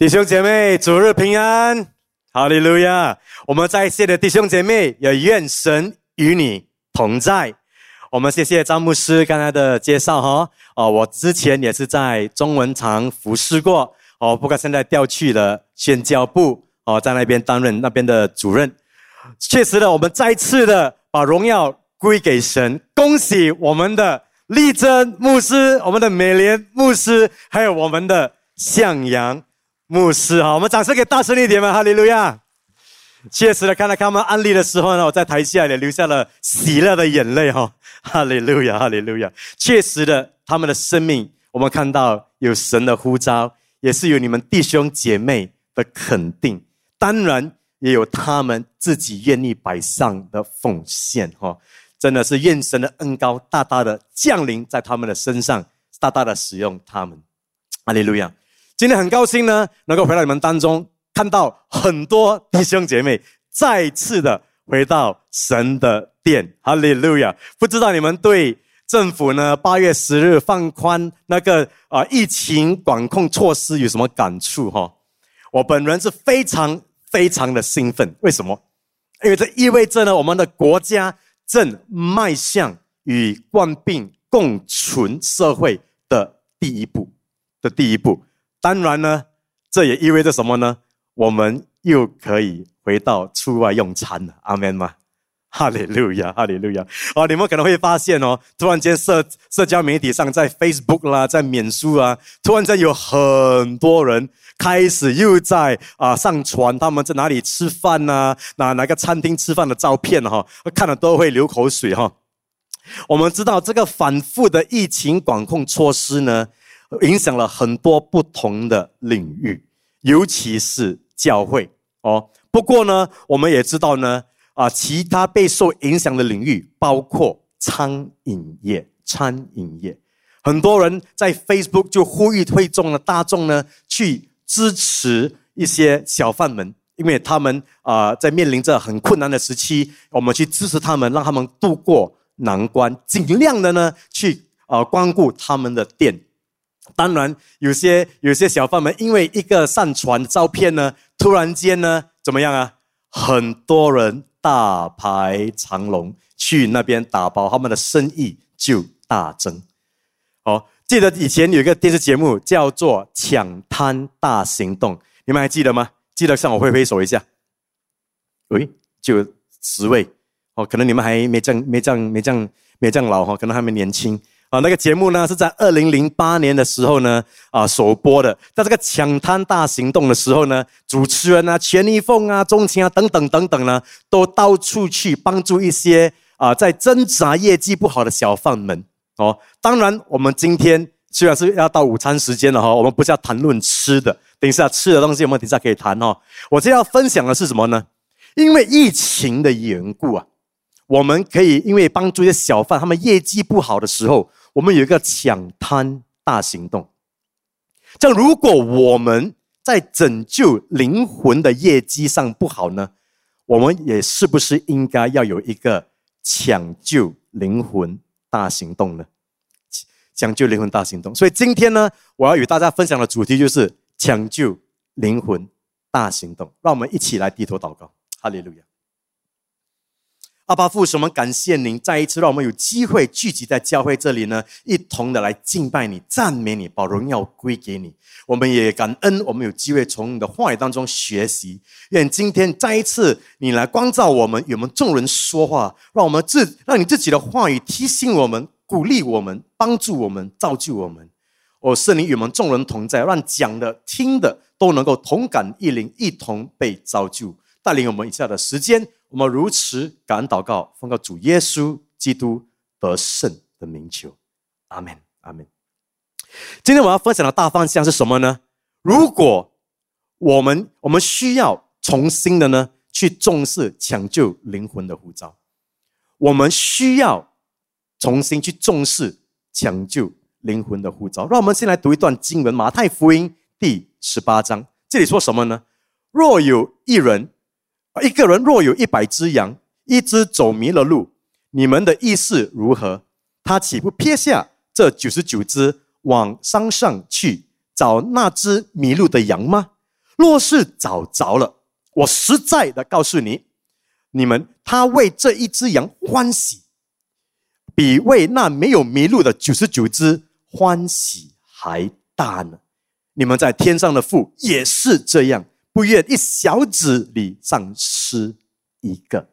弟兄姐妹，主日平安，哈利路亚！我们在线的弟兄姐妹，也愿神与你同在。我们谢谢张牧师刚才的介绍哈。哦，我之前也是在中文堂服侍过哦，不过现在调去了宣教部哦，在那边担任那边的主任。确实的，我们再次的把荣耀归给神。恭喜我们的丽珍牧师、我们的美莲牧师，还有我们的向阳。牧师哈，我们掌声给大声一点嘛！哈利路亚！确实的，看到他们案例的时候呢，我在台下也流下了喜乐的眼泪哈！哈利路亚，哈利路亚！确实的，他们的生命，我们看到有神的呼召，也是有你们弟兄姐妹的肯定，当然也有他们自己愿意摆上的奉献哈！真的是愿神的恩高大大的降临在他们的身上，大大的使用他们。哈利路亚！今天很高兴呢，能够回到你们当中，看到很多弟兄姐妹再次的回到神的殿，哈利路亚！不知道你们对政府呢八月十日放宽那个啊疫情管控措施有什么感触哈？我本人是非常非常的兴奋，为什么？因为这意味着呢，我们的国家正迈向与冠病共存社会的第一步的第一步。当然呢，这也意味着什么呢？我们又可以回到出外用餐了，阿门吗？哈利路亚，哈利路亚！哦，你们可能会发现哦，突然间社社交媒体上，在 Facebook 啦，在免书啊，突然间有很多人开始又在啊上传他们在哪里吃饭呐，哪哪个餐厅吃饭的照片哈，看了都会流口水哈。我们知道这个反复的疫情管控措施呢。影响了很多不同的领域，尤其是教会哦。不过呢，我们也知道呢，啊，其他被受影响的领域包括餐饮业。餐饮业，很多人在 Facebook 就呼吁会众的大众呢，去支持一些小贩们，因为他们啊，在面临着很困难的时期，我们去支持他们，让他们度过难关，尽量的呢，去啊，光顾他们的店。当然，有些有些小贩们因为一个上传照片呢，突然间呢，怎么样啊？很多人大排长龙去那边打包，他们的生意就大增。哦，记得以前有一个电视节目叫做《抢滩大行动》，你们还记得吗？记得向我挥挥手一下。喂，就十位哦，可能你们还没这样没这样没这样没这样老哈，可能还没年轻。啊，那个节目呢是在二零零八年的时候呢啊首播的，在这个抢滩大行动的时候呢，主持人啊钱一凤啊钟情啊等等等等呢，都到处去帮助一些啊在挣扎业绩不好的小贩们哦。当然，我们今天虽然是要到午餐时间了哈，我们不是要谈论吃的，等一下吃的东西我们等一下可以谈哦。我今天要分享的是什么呢？因为疫情的缘故啊，我们可以因为帮助一些小贩，他们业绩不好的时候。我们有一个抢滩大行动，这样如果我们在拯救灵魂的业绩上不好呢，我们也是不是应该要有一个抢救灵魂大行动呢？抢救灵魂大行动。所以今天呢，我要与大家分享的主题就是抢救灵魂大行动。让我们一起来低头祷告，哈利路亚。阿巴父，我们感谢您再一次让我们有机会聚集在教会这里呢，一同的来敬拜你、赞美你、把荣耀归给你。我们也感恩，我们有机会从你的话语当中学习。愿今天再一次你来光照我们，与我们众人说话，让我们自让你自己的话语提醒我们、鼓励我们、帮助我们、造就我们。哦，圣灵与我们众人同在，让讲的、听的都能够同感一灵，一同被造就，带领我们以下的时间。我们如此感恩祷告，奉告主耶稣基督得胜的名求，阿门，阿门。今天我要分享的大方向是什么呢？如果我们我们需要重新的呢，去重视抢救灵魂的呼召，我们需要重新去重视抢救灵魂的呼召。让我们先来读一段经文，《马太福音》第十八章，这里说什么呢？若有一人。一个人若有一百只羊，一只走迷了路，你们的意思如何？他岂不撇下这九十九只往山上去找那只迷路的羊吗？若是找着了，我实在的告诉你，你们他为这一只羊欢喜，比为那没有迷路的九十九只欢喜还大呢。你们在天上的父也是这样，不愿一小子里丧失一个。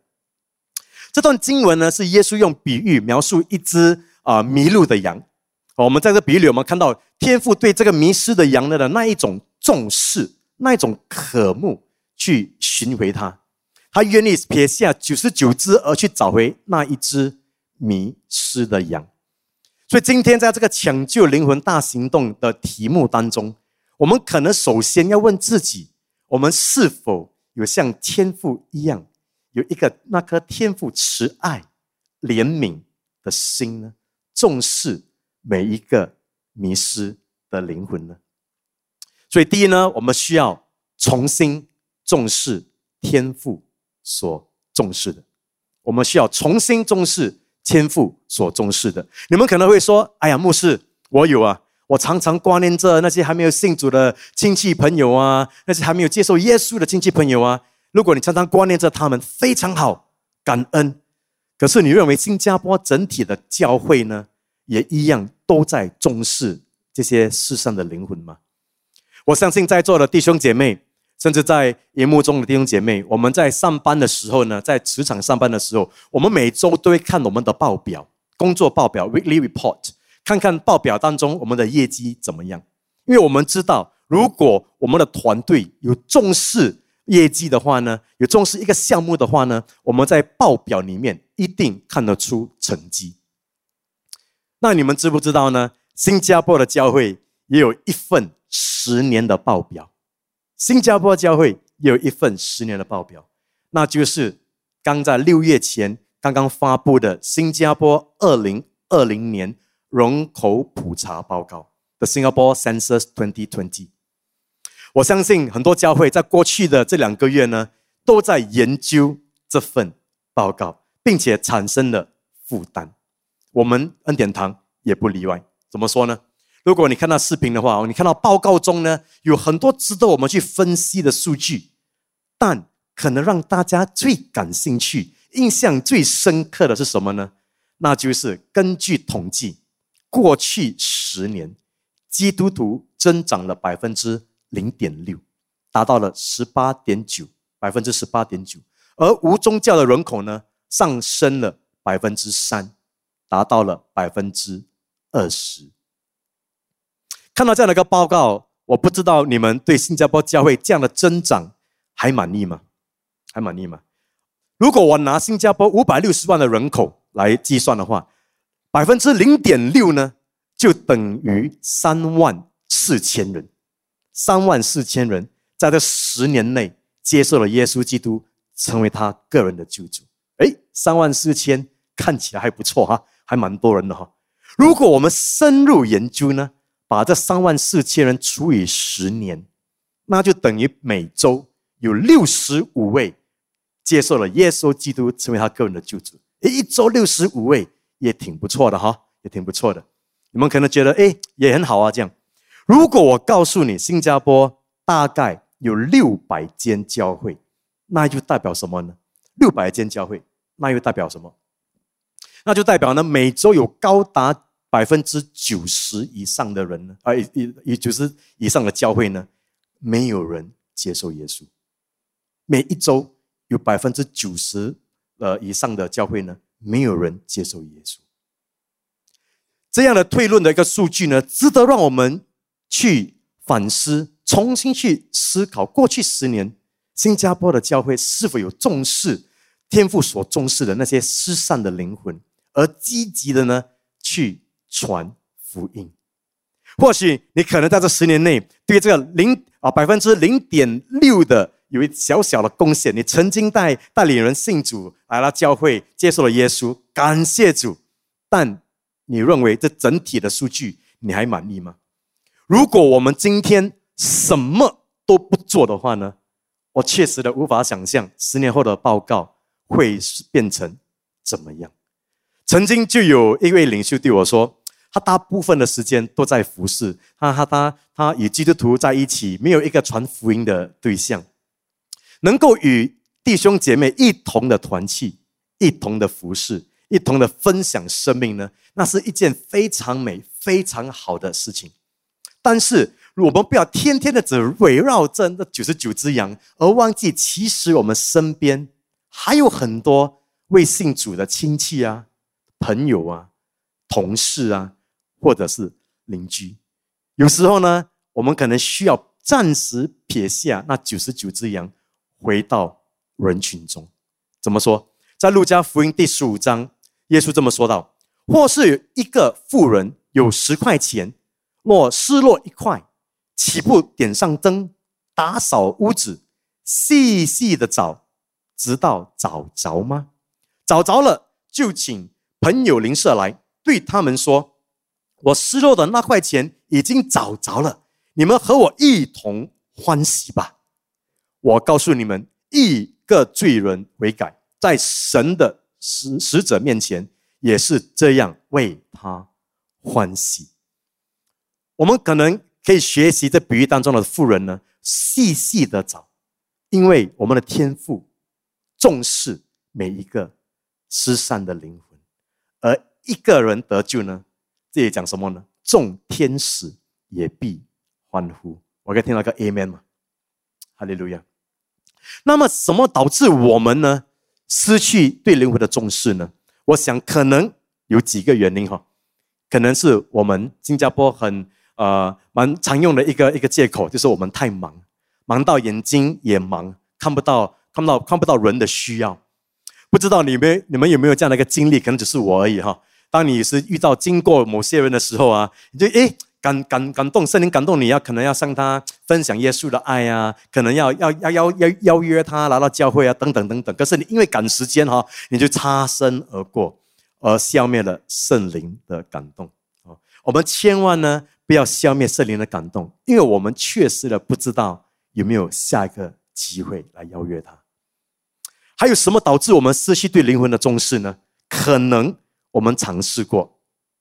这段经文呢，是耶稣用比喻描述一只啊迷路的羊。我们在这比喻里，我们看到天父对这个迷失的羊的那一种重视，那一种渴慕去寻回它，他愿意撇下九十九只而去找回那一只迷失的羊。所以今天在这个抢救灵魂大行动的题目当中，我们可能首先要问自己：我们是否有像天父一样，有一个那颗天父慈爱、怜悯的心呢？重视。每一个迷失的灵魂呢？所以第一呢，我们需要重新重视天赋所重视的。我们需要重新重视天赋所重视的。你们可能会说：“哎呀，牧师，我有啊，我常常挂念着那些还没有信主的亲戚朋友啊，那些还没有接受耶稣的亲戚朋友啊。如果你常常挂念着他们，非常好，感恩。可是你认为新加坡整体的教会呢，也一样？”都在重视这些世上的灵魂吗？我相信在座的弟兄姐妹，甚至在荧幕中的弟兄姐妹，我们在上班的时候呢，在职场上班的时候，我们每周都会看我们的报表、工作报表 （weekly report），看看报表当中我们的业绩怎么样。因为我们知道，如果我们的团队有重视业绩的话呢，有重视一个项目的话呢，我们在报表里面一定看得出成绩。那你们知不知道呢？新加坡的教会也有一份十年的报表，新加坡教会也有一份十年的报表，那就是刚在六月前刚刚发布的新加坡二零二零年人口普查报告 The Singapore Census 2020。我相信很多教会在过去的这两个月呢，都在研究这份报告，并且产生了负担。我们恩典堂也不例外。怎么说呢？如果你看到视频的话，你看到报告中呢有很多值得我们去分析的数据，但可能让大家最感兴趣、印象最深刻的是什么呢？那就是根据统计，过去十年基督徒增长了百分之零点六，达到了十八点九百分之十八点九，而无宗教的人口呢上升了百分之三。达到了百分之二十。看到这样的一个报告，我不知道你们对新加坡教会这样的增长还满意吗？还满意吗？如果我拿新加坡五百六十万的人口来计算的话，百分之零点六呢，就等于三万四千人。三万四千人在这十年内接受了耶稣基督，成为他个人的救主。哎，三万四千看起来还不错哈。还蛮多人的哈，如果我们深入研究呢，把这三万四千人除以十年，那就等于每周有六十五位接受了耶稣基督成为他个人的救主。诶，一周六十五位也挺不错的哈，也挺不错的。你们可能觉得诶也很好啊，这样。如果我告诉你，新加坡大概有六百间教会，那就代表什么呢？六百间教会，那又代表什么？那就代表呢，每周有高达百分之九十以上的人呢，啊，以以九十以上的教会呢，没有人接受耶稣。每一周有百分之九十呃以上的教会呢，没有人接受耶稣。这样的推论的一个数据呢，值得让我们去反思，重新去思考过去十年新加坡的教会是否有重视天赋所重视的那些失散的灵魂。而积极的呢，去传福音。或许你可能在这十年内，对这个零啊百分之零点六的有一小小的贡献。你曾经带带领人信主，来了教会，接受了耶稣，感谢主。但你认为这整体的数据你还满意吗？如果我们今天什么都不做的话呢？我确实的无法想象十年后的报告会变成怎么样。曾经就有一位领袖对我说：“他大部分的时间都在服侍，他他他他与基督徒在一起，没有一个传福音的对象，能够与弟兄姐妹一同的团契，一同的服侍，一同的分享生命呢，那是一件非常美、非常好的事情。但是，我们不要天天的只围绕着那九十九只羊，而忘记其实我们身边还有很多未信主的亲戚啊、朋友啊、同事啊。或者是邻居，有时候呢，我们可能需要暂时撇下那九十九只羊，回到人群中。怎么说？在路加福音第十五章，耶稣这么说道：“或是一个富人有十块钱，若失落一块，岂不点上灯，打扫屋子，细细的找，直到找着吗？找着了，就请朋友邻舍来，对他们说。”我失落的那块钱已经找着了，你们和我一同欢喜吧。我告诉你们，一个罪人悔改，在神的使使者面前也是这样为他欢喜。我们可能可以学习这比喻当中的富人呢，细细的找，因为我们的天赋重视每一个失散的灵魂，而一个人得救呢？这里讲什么呢？众天使也必欢呼。我可以听到个 Amen 吗？哈利路亚。那么，什么导致我们呢失去对灵魂的重视呢？我想可能有几个原因哈。可能是我们新加坡很呃蛮常用的一个一个借口，就是我们太忙，忙到眼睛也忙，看不到看不到看不到人的需要。不知道你们你们有没有这样的一个经历？可能只是我而已哈。当你是遇到经过某些人的时候啊，你就诶感感感动，圣灵感动你要可能要向他分享耶稣的爱啊，可能要要要邀邀邀约他来到教会啊，等等等等。可是你因为赶时间哈，你就擦身而过，而消灭了圣灵的感动啊。我们千万呢不要消灭圣灵的感动，因为我们确实的不知道有没有下一个机会来邀约他。还有什么导致我们失去对灵魂的重视呢？可能。我们尝试过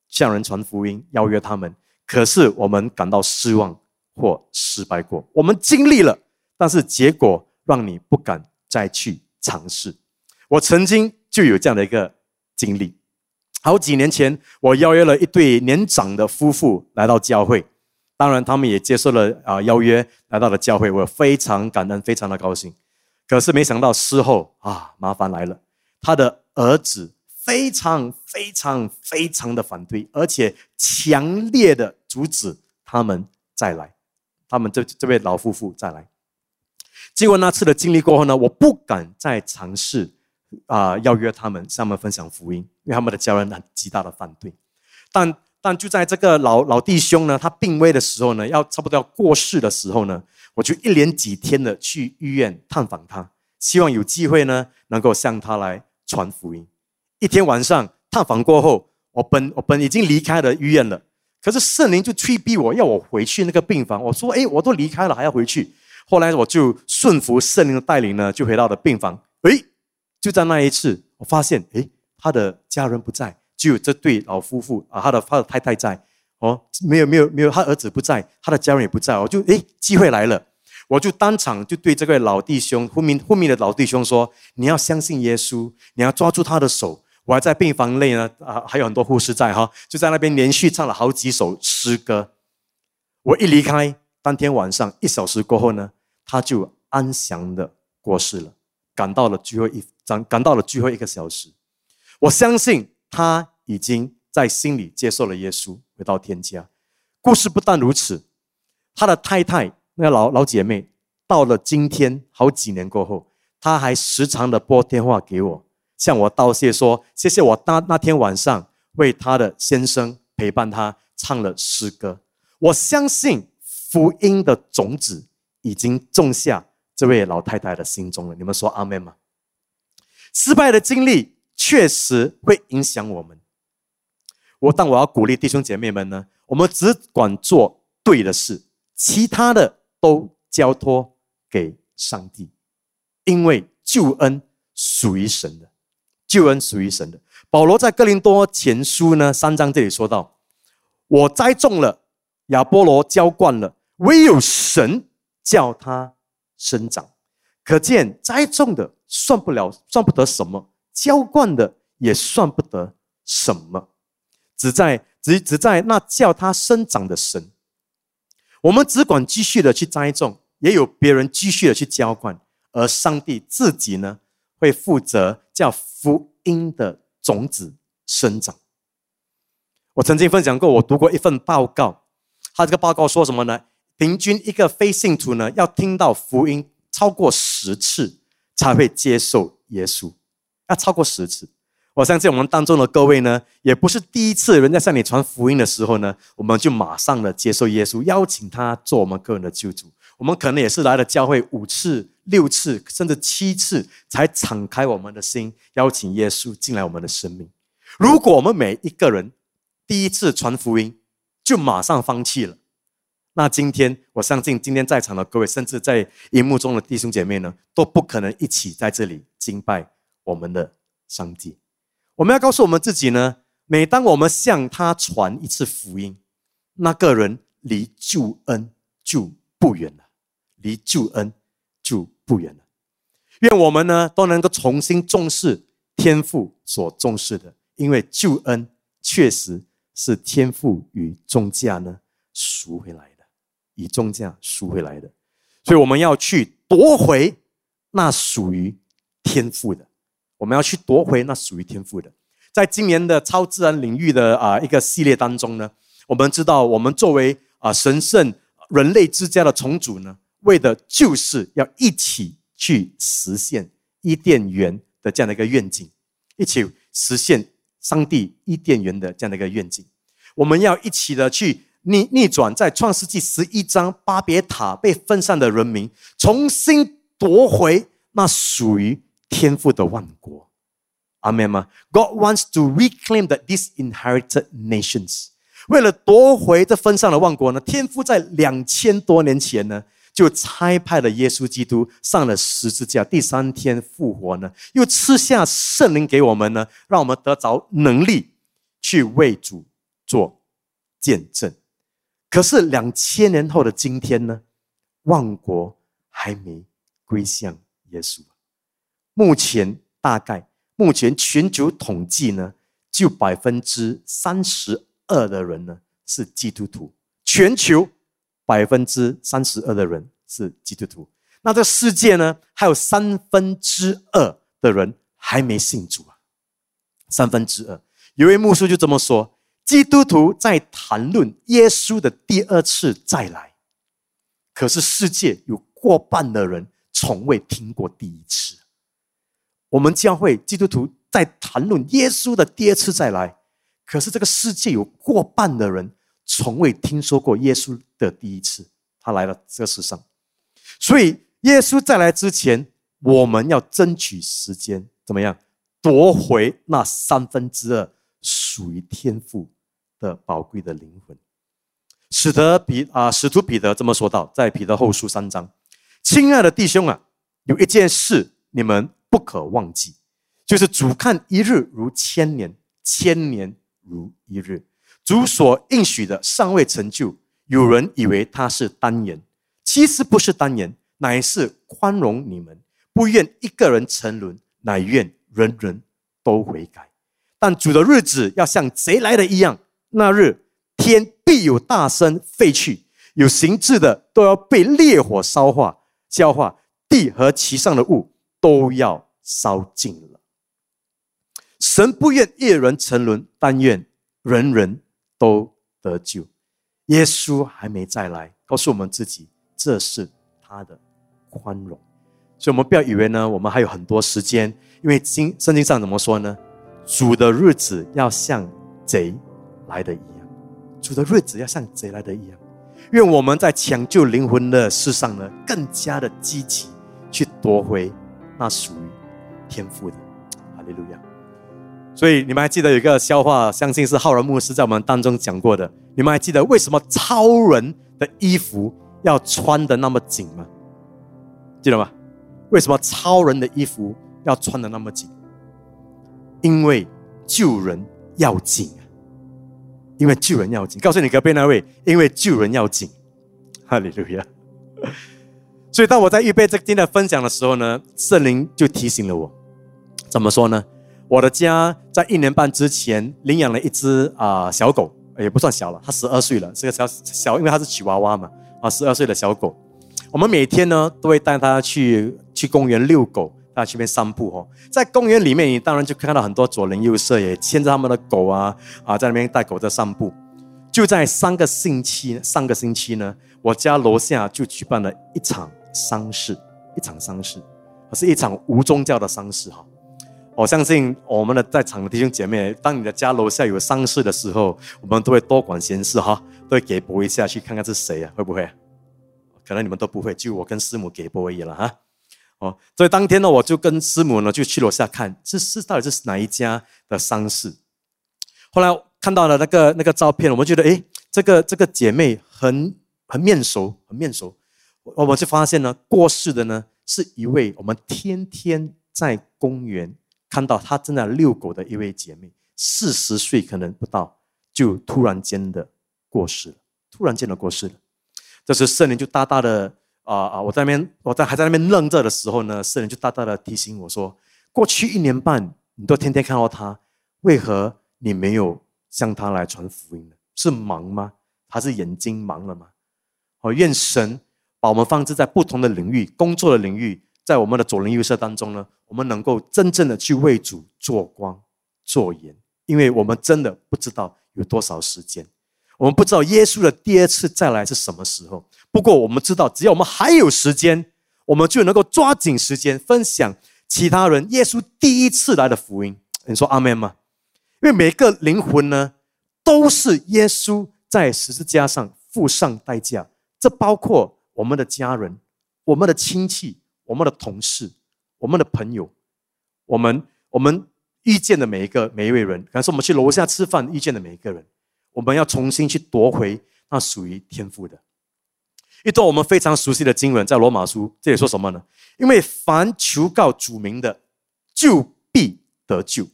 向人传福音，邀约他们，可是我们感到失望或失败过。我们经历了，但是结果让你不敢再去尝试。我曾经就有这样的一个经历。好几年前，我邀约了一对年长的夫妇来到教会，当然他们也接受了啊邀约，来到了教会，我非常感恩，非常的高兴。可是没想到事后啊，麻烦来了，他的儿子。非常非常非常的反对，而且强烈的阻止他们再来。他们这这位老夫妇再来。经过那次的经历过后呢，我不敢再尝试啊邀约他们向他们分享福音，因为他们的家人很极大的反对。但但就在这个老老弟兄呢，他病危的时候呢，要差不多要过世的时候呢，我就一连几天的去医院探访他，希望有机会呢能够向他来传福音。一天晚上探访过后，我本我本已经离开了医院了，可是圣灵就催逼我要我回去那个病房。我说：“哎，我都离开了，还要回去。”后来我就顺服圣灵的带领呢，就回到了病房。哎，就在那一次，我发现，哎，他的家人不在，只有这对老夫妇啊，他的他的太太在。哦，没有没有没有，他儿子不在，他的家人也不在。我就哎，机会来了，我就当场就对这位老弟兄昏迷昏迷的老弟兄说：“你要相信耶稣，你要抓住他的手。”我还在病房内呢，啊，还有很多护士在哈，就在那边连续唱了好几首诗歌。我一离开，当天晚上一小时过后呢，他就安详的过世了，赶到了最后一赶赶到了最后一个小时。我相信他已经在心里接受了耶稣，回到天家。故事不但如此，他的太太那个老老姐妹，到了今天好几年过后，他还时常的拨电话给我。向我道谢，说谢谢我那那天晚上为他的先生陪伴他唱了诗歌。我相信福音的种子已经种下这位老太太的心中了。你们说阿门吗？失败的经历确实会影响我们。我但我要鼓励弟兄姐妹们呢，我们只管做对的事，其他的都交托给上帝，因为救恩属于神的。救恩属于神的。保罗在哥林多前书呢三章这里说到：“我栽种了，亚波罗浇灌了，唯有神叫它生长。可见栽种的算不了，算不得什么；浇灌的也算不得什么。只在只只在那叫它生长的神。我们只管继续的去栽种，也有别人继续的去浇灌，而上帝自己呢，会负责叫福音的种子生长。我曾经分享过，我读过一份报告，他这个报告说什么呢？平均一个非信徒呢，要听到福音超过十次才会接受耶稣，要超过十次。我相信我们当中的各位呢，也不是第一次人家向你传福音的时候呢，我们就马上的接受耶稣，邀请他做我们个人的救主。我们可能也是来了教会五次、六次，甚至七次，才敞开我们的心，邀请耶稣进来我们的生命。如果我们每一个人，第一次传福音就马上放弃了，那今天我相信今天在场的各位，甚至在荧幕中的弟兄姐妹呢，都不可能一起在这里敬拜我们的上帝。我们要告诉我们自己呢，每当我们向他传一次福音，那个人离救恩就不远了，离救恩就不远了。愿我们呢都能够重新重视天父所重视的，因为救恩确实。是天赋与重价呢赎回来的，以重价赎回来的，所以我们要去夺回那属于天赋的，我们要去夺回那属于天赋的。在今年的超自然领域的啊一个系列当中呢，我们知道，我们作为啊神圣人类之家的重组呢，为的就是要一起去实现伊甸园的这样的一个愿景，一起实现。上帝伊甸园的这样的一个愿景，我们要一起的去逆逆转，在创世纪十一章巴别塔被分散的人民，重新夺回那属于天赋的万国。阿门吗？God wants to reclaim that these inherited nations。为了夺回这分散的万国呢，天父在两千多年前呢。就差派了耶稣基督上了十字架，第三天复活呢，又赐下圣灵给我们呢，让我们得着能力去为主做见证。可是两千年后的今天呢，万国还没归向耶稣。目前大概目前全球统计呢，就百分之三十二的人呢是基督徒，全球。百分之三十二的人是基督徒，那这世界呢？还有三分之二的人还没信主啊！三分之二，有位牧师就这么说：基督徒在谈论耶稣的第二次再来，可是世界有过半的人从未听过第一次。我们教会基督徒在谈论耶稣的第二次再来，可是这个世界有过半的人。从未听说过耶稣的第一次，他来了这世上，所以耶稣再来之前，我们要争取时间，怎么样夺回那三分之二属于天赋的宝贵的灵魂？使得彼啊，使徒彼得这么说道，在彼得后书三章，亲爱的弟兄啊，有一件事你们不可忘记，就是主看一日如千年，千年如一日。主所应许的尚未成就，有人以为他是单言，其实不是单言，乃是宽容你们，不愿一个人沉沦，乃愿人人都悔改。但主的日子要像贼来的一样，那日天必有大声废去，有形质的都要被烈火烧化、焦化，地和其上的物都要烧尽了。神不愿一人沉沦，但愿人人。都得救，耶稣还没再来，告诉我们自己这是他的宽容，所以我们不要以为呢，我们还有很多时间，因为经圣经上怎么说呢？主的日子要像贼来的一样，主的日子要像贼来的一样。愿我们在抢救灵魂的事上呢，更加的积极去夺回那属于天赋的。哈利路亚。所以你们还记得有一个笑话，相信是浩然牧师在我们当中讲过的。你们还记得为什么超人的衣服要穿的那么紧吗？记得吗？为什么超人的衣服要穿的那么紧？因为救人要紧啊！因为救人要紧。告诉你隔壁那位，因为救人要紧。哈利路亚。所以当我在预备这今天的分享的时候呢，圣灵就提醒了我，怎么说呢？我的家在一年半之前领养了一只啊小狗，也不算小了，它十二岁了，是个小小，因为它是吉娃娃嘛，啊，十二岁的小狗。我们每天呢都会带它去去公园遛狗，它去边散步哦。在公园里面，你当然就看到很多左邻右舍也牵着他们的狗啊啊，在那边带狗在散步。就在三个星期，上个星期呢，我家楼下就举办了一场。丧事，一场丧事，是一场无宗教的丧事哈。我相信我们的在场的弟兄姐妹，当你的家楼下有丧事的时候，我们都会多管闲事哈，都会给拨一下去看看是谁啊，会不会？可能你们都不会，就我跟师母给拨而已了哈。哦，所以当天呢，我就跟师母呢就去楼下看，这是到底是哪一家的丧事。后来看到了那个那个照片，我们觉得诶，这个这个姐妹很很面熟，很面熟。我们就发现呢，过世的呢是一位我们天天在公园看到她正在遛狗的一位姐妹，四十岁可能不到，就突然间的过世了。突然间的过世了，这时圣灵就大大的啊啊！我在那边，我在还在那边愣着的时候呢，圣灵就大大的提醒我说：过去一年半，你都天天看到他，为何你没有向他来传福音呢？是忙吗？还是眼睛忙了吗？哦，愿神。把我们放置在不同的领域、工作的领域，在我们的左邻右舍当中呢，我们能够真正的去为主做光、做盐，因为我们真的不知道有多少时间，我们不知道耶稣的第二次再来是什么时候。不过我们知道，只要我们还有时间，我们就能够抓紧时间分享其他人耶稣第一次来的福音。你说阿门吗？因为每个灵魂呢，都是耶稣在十字架上付上代价，这包括。我们的家人、我们的亲戚、我们的同事、我们的朋友，我们我们遇见的每一个每一位人，可能是我们去楼下吃饭遇见的每一个人，我们要重新去夺回那属于天赋的一段我们非常熟悉的经文，在罗马书这里说什么呢？因为凡求告主名的，就必得救。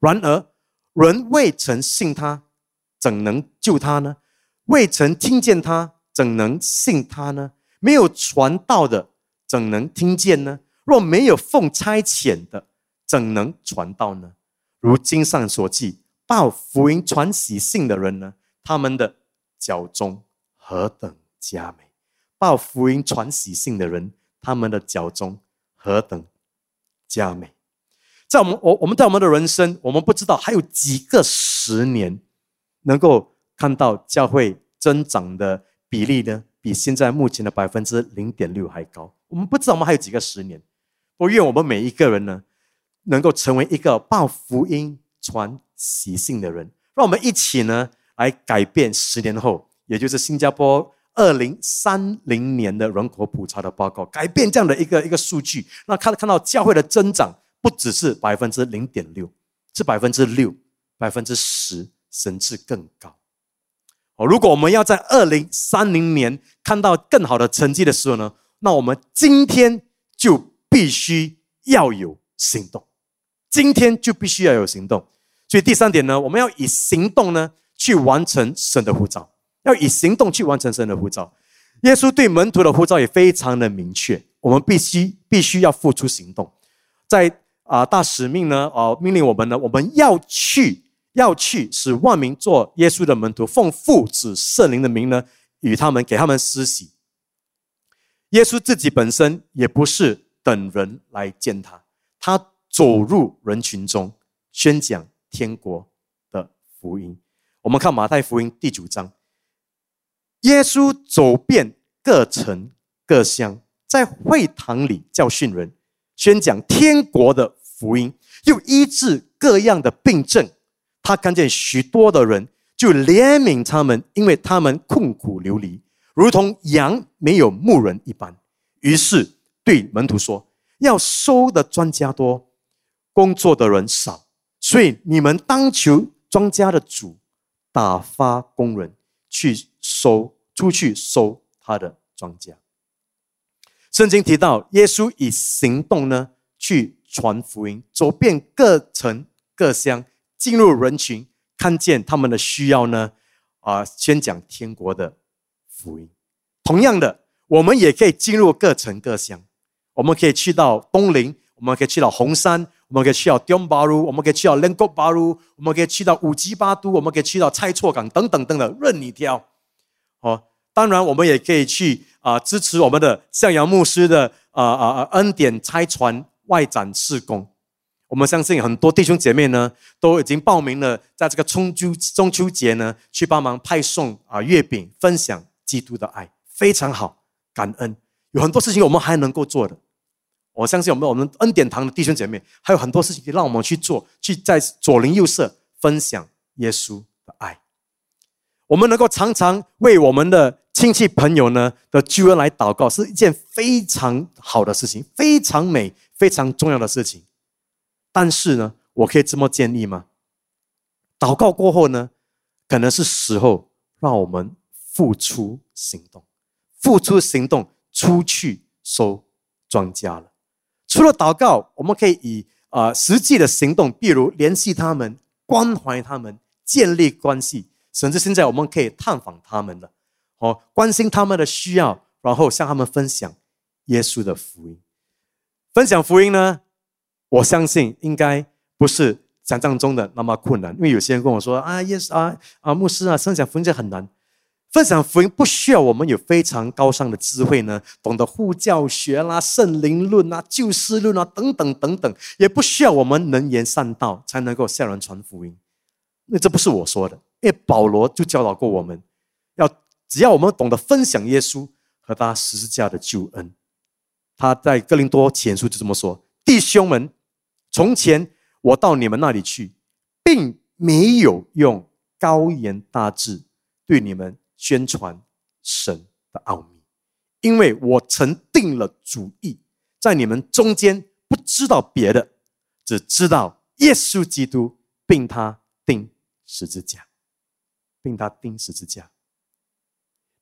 然而人未曾信他，怎能救他呢？未曾听见他。怎能信他呢？没有传道的，怎能听见呢？若没有奉差遣的，怎能传道呢？如经上所记，报福音传喜信的人呢？他们的脚中何等佳美！报福音传喜信的人，他们的脚中何等佳美！在我们我我们在我们的人生，我们不知道还有几个十年能够看到教会增长的。比例呢，比现在目前的百分之零点六还高。我们不知道我们还有几个十年。我愿我们每一个人呢，能够成为一个报福音、传喜信的人。让我们一起呢，来改变十年后，也就是新加坡二零三零年的人口普查的报告，改变这样的一个一个数据。那看看到教会的增长，不只是百分之零点六，是百分之六、百分之十，甚至更高。哦，如果我们要在二零三零年看到更好的成绩的时候呢，那我们今天就必须要有行动，今天就必须要有行动。所以第三点呢，我们要以行动呢去完成神的呼召，要以行动去完成神的呼召。耶稣对门徒的呼召也非常的明确，我们必须必须要付出行动，在啊大使命呢，哦命令我们呢，我们要去。要去使万民做耶稣的门徒，奉父子圣灵的名呢，与他们给他们施洗。耶稣自己本身也不是等人来见他，他走入人群中，宣讲天国的福音。我们看马太福音第九章，耶稣走遍各城各乡，在会堂里教训人，宣讲天国的福音，又医治各样的病症。他看见许多的人，就怜悯他们，因为他们困苦流离，如同羊没有牧人一般。于是对门徒说：“要收的庄稼多，工作的人少，所以你们当求庄稼的主打发工人去收，出去收他的庄稼。”圣经提到，耶稣以行动呢去传福音，走遍各城各乡。进入人群，看见他们的需要呢，啊，宣讲天国的福音。同样的，我们也可以进入各城各乡，我们可以去到东陵，我们可以去到红山，我们可以去到丁巴鲁，我们可以去到连国巴鲁，我们可以去到五吉巴都，我们可以去到蔡厝港等等等等，任你挑。哦，当然，我们也可以去啊，支持我们的向阳牧师的啊啊啊恩典拆船外展事工。我们相信很多弟兄姐妹呢，都已经报名了，在这个中秋中秋节呢，去帮忙派送啊月饼，分享基督的爱，非常好，感恩。有很多事情我们还能够做的，我相信我们我们恩典堂的弟兄姐妹还有很多事情可以让我们去做，去在左邻右舍分享耶稣的爱。我们能够常常为我们的亲戚朋友呢的救恩来祷告，是一件非常好的事情，非常美、非常重要的事情。但是呢，我可以这么建议吗？祷告过后呢，可能是时候让我们付出行动，付出行动，出去收庄稼了。除了祷告，我们可以以啊实际的行动，比如联系他们、关怀他们、建立关系，甚至现在我们可以探访他们了，哦，关心他们的需要，然后向他们分享耶稣的福音。分享福音呢？我相信应该不是想象中的那么困难，因为有些人跟我说啊耶稣啊啊，牧师啊，分享福音很难。分享福音不需要我们有非常高尚的智慧呢，懂得护教学啦、圣灵论啊、救世论啊等等等等，也不需要我们能言善道才能够向人传福音。那这不是我说的，因为保罗就教导过我们，要只要我们懂得分享耶稣和他十字架的救恩。他在哥林多前书就这么说：“弟兄们。”从前我到你们那里去，并没有用高言大志对你们宣传神的奥秘，因为我曾定了主意，在你们中间不知道别的，只知道耶稣基督，并他钉十字架，并他钉十字架。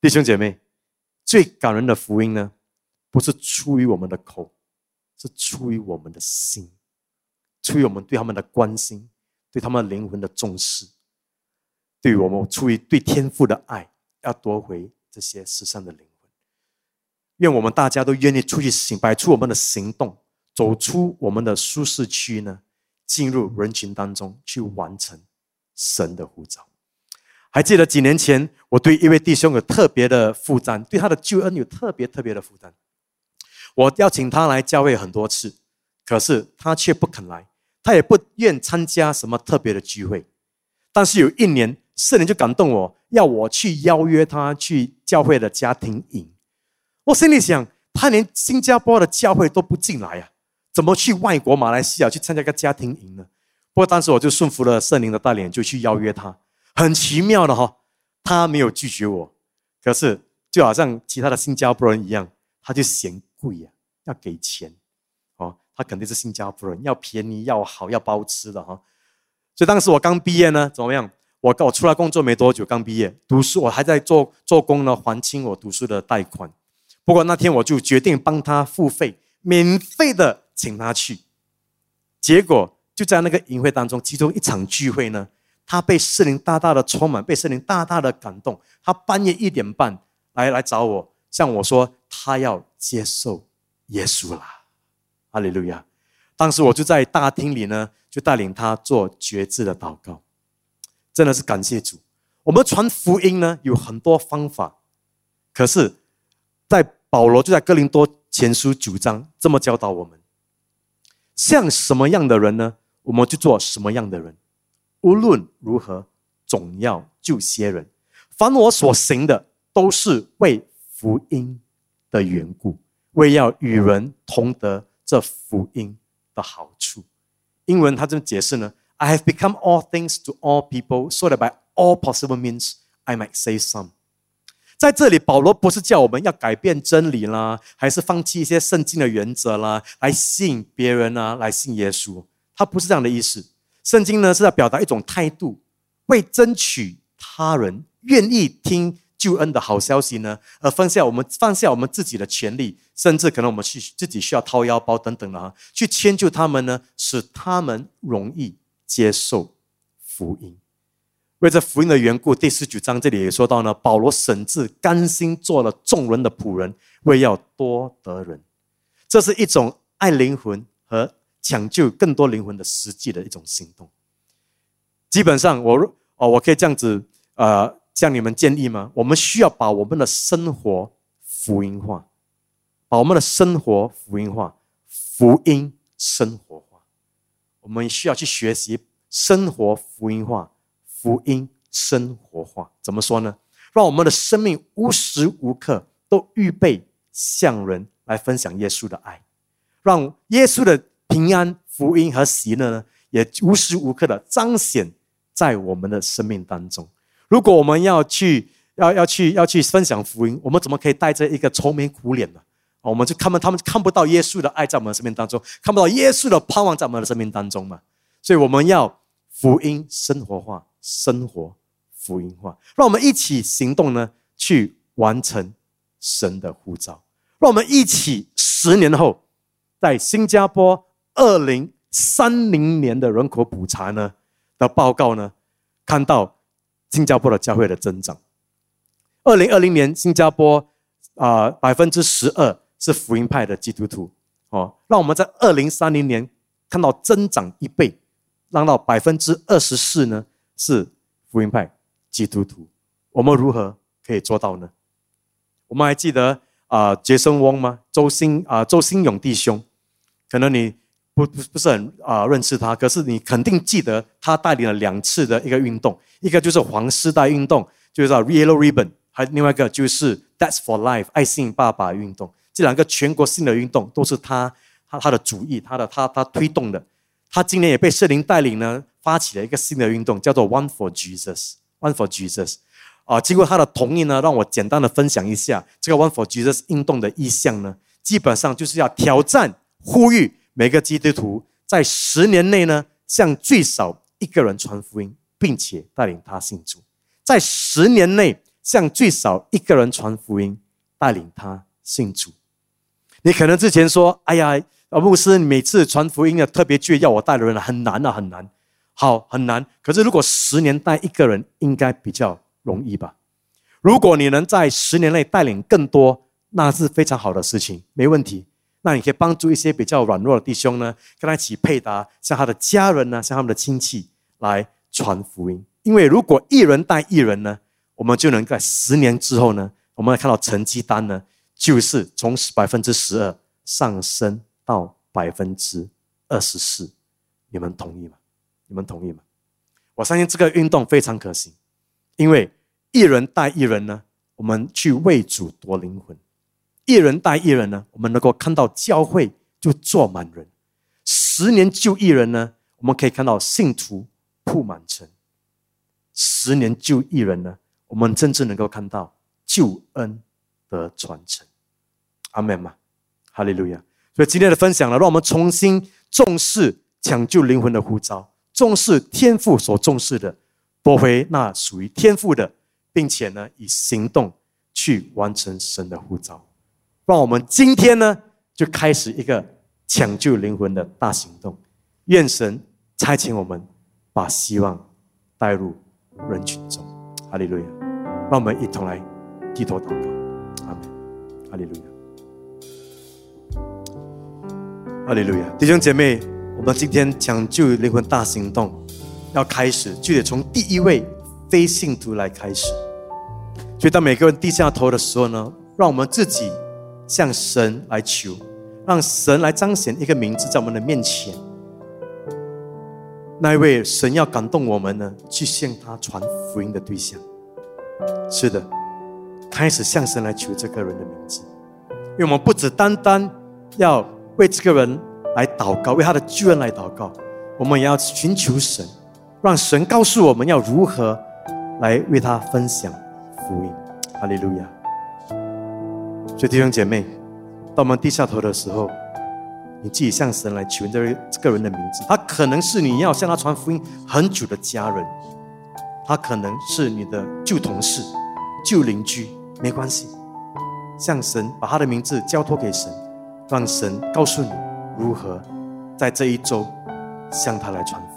弟兄姐妹，最感人的福音呢，不是出于我们的口，是出于我们的心。出于我们对他们的关心，对他们灵魂的重视，对我们出于对天赋的爱，要夺回这些世上的灵魂。愿我们大家都愿意出去行，摆出我们的行动，走出我们的舒适区呢，进入人群当中去完成神的呼召。还记得几年前，我对一位弟兄有特别的负担，对他的救恩有特别特别的负担。我邀请他来教会很多次，可是他却不肯来。他也不愿参加什么特别的聚会，但是有一年，圣灵就感动我，要我去邀约他去教会的家庭营。我心里想，他连新加坡的教会都不进来呀，怎么去外国马来西亚去参加个家庭营呢？不过当时我就顺服了圣灵的带领，就去邀约他。很奇妙的哈，他没有拒绝我，可是就好像其他的新加坡人一样，他就嫌贵呀，要给钱哦。他肯定是新加坡人，要便宜，要好，要包吃的哈。所以当时我刚毕业呢，怎么样？我我出来工作没多久，刚毕业读书，我还在做做工呢，还清我读书的贷款。不过那天我就决定帮他付费，免费的请他去。结果就在那个营会当中，其中一场聚会呢，他被圣灵大大的充满，被圣灵大大的感动。他半夜一点半来来找我，向我说他要接受耶稣了。哈利路亚！当时我就在大厅里呢，就带领他做绝志的祷告，真的是感谢主。我们传福音呢有很多方法，可是，在保罗就在哥林多前书九章这么教导我们：像什么样的人呢，我们就做什么样的人。无论如何，总要救些人。凡我所行的，都是为福音的缘故，为要与人同得。这福音的好处，英文他这么解释呢？I have become all things to all people, so that by all possible means I might save some。在这里，保罗不是叫我们要改变真理啦，还是放弃一些圣经的原则啦，来吸引别人啊，来信耶稣。他不是这样的意思。圣经呢是在表达一种态度，为争取他人愿意听。救恩的好消息呢？而放下我们放下我们自己的权利，甚至可能我们去自己需要掏腰包等等的啊，去迁就他们呢，使他们容易接受福音。为这福音的缘故，第十九章这里也说到呢，保罗甚至甘心做了众人的仆人，为要多得人。这是一种爱灵魂和抢救更多灵魂的实际的一种行动。基本上，我哦，我可以这样子呃向你们建议吗？我们需要把我们的生活福音化，把我们的生活福音化，福音生活化。我们需要去学习生活福音化，福音生活化。怎么说呢？让我们的生命无时无刻都预备向人来分享耶稣的爱，让耶稣的平安、福音和喜乐呢，也无时无刻的彰显。在我们的生命当中，如果我们要去要要去要去分享福音，我们怎么可以带着一个愁眉苦脸呢？我们就看们他们看不到耶稣的爱在我们的生命当中，看不到耶稣的盼望在我们的生命当中嘛？所以我们要福音生活化，生活福音化，让我们一起行动呢，去完成神的呼召。让我们一起十年后，在新加坡二零三零年的人口普查呢？的报告呢，看到新加坡的教会的增长。二零二零年，新加坡啊百分之十二是福音派的基督徒哦，让我们在二零三零年看到增长一倍，让到百分之二十四呢是福音派基督徒。我们如何可以做到呢？我们还记得啊杰森翁吗？周新啊周新勇弟兄，可能你。不不不是很啊认识他，可是你肯定记得他带领了两次的一个运动，一个就是黄丝带运动，就是叫 Yellow Ribbon，还另外一个就是 That's for Life 爱心爸爸运动。这两个全国性的运动都是他他他的主意，他的他他推动的。他今年也被圣灵带领呢，发起了一个新的运动，叫做 One for Jesus，One for Jesus。啊，经过他的同意呢，让我简单的分享一下这个 One for Jesus 运动的意向呢，基本上就是要挑战呼吁。每个基督徒在十年内呢，向最少一个人传福音，并且带领他信主。在十年内，向最少一个人传福音，带领他信主。你可能之前说：“哎呀，啊牧师，每次传福音的特别倔要我带的人很难啊，很难，好很难。”可是如果十年带一个人，应该比较容易吧？如果你能在十年内带领更多，那是非常好的事情，没问题。那你可以帮助一些比较软弱的弟兄呢，跟他一起配搭，像他的家人呢，像他们的亲戚来传福音。因为如果一人带一人呢，我们就能在十年之后呢，我们看到成绩单呢，就是从百分之十二上升到百分之二十四。你们同意吗？你们同意吗？我相信这个运动非常可行，因为一人带一人呢，我们去为主夺灵魂。一人带一人呢，我们能够看到教会就坐满人；十年救一人呢，我们可以看到信徒铺满城；十年救一人呢，我们真正能够看到救恩的传承。阿门吗？哈利路亚！所以今天的分享呢，让我们重新重视抢救灵魂的呼召，重视天赋所重视的，夺回那属于天赋的，并且呢，以行动去完成神的呼召。让我们今天呢，就开始一个抢救灵魂的大行动。愿神差遣我们，把希望带入人群中。哈利路亚！让我们一同来低头祷告。阿门。哈利路亚。哈利路亚！弟兄姐妹，我们今天抢救灵魂大行动要开始，就得从第一位非信徒来开始。所以，当每个人低下头的时候呢，让我们自己。向神来求，让神来彰显一个名字在我们的面前。那一位神要感动我们呢，去向他传福音的对象。是的，开始向神来求这个人的名字，因为我们不只单单要为这个人来祷告，为他的救恩来祷告，我们也要寻求神，让神告诉我们要如何来为他分享福音。哈利路亚。所以弟兄姐妹，当我们低下头的时候，你自己向神来求这位这个人的名字。他可能是你要向他传福音很久的家人，他可能是你的旧同事、旧邻居，没关系。向神把他的名字交托给神，让神告诉你如何在这一周向他来传。